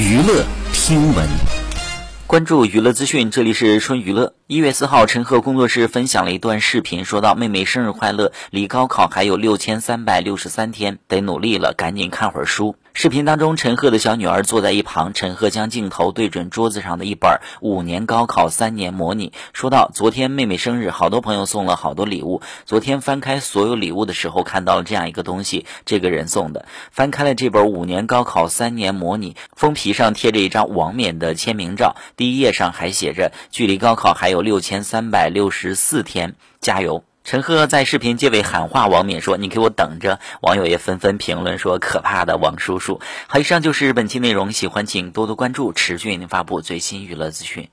娱乐听闻，关注娱乐资讯，这里是春娱乐。一月四号，陈赫工作室分享了一段视频，说到：“妹妹生日快乐，离高考还有六千三百六十三天，得努力了，赶紧看会儿书。”视频当中，陈赫的小女儿坐在一旁，陈赫将镜头对准桌子上的一本《五年高考三年模拟》，说道：“昨天妹妹生日，好多朋友送了好多礼物。昨天翻开所有礼物的时候，看到了这样一个东西，这个人送的。翻开了这本《五年高考三年模拟》，封皮上贴着一张王冕的签名照，第一页上还写着：距离高考还有。”六千三百六十四天，加油！陈赫在视频结尾喊话王冕说：“你给我等着！”网友也纷纷评论说：“可怕的王叔叔！”好，以上就是本期内容，喜欢请多多关注，持续为您发布最新娱乐资讯。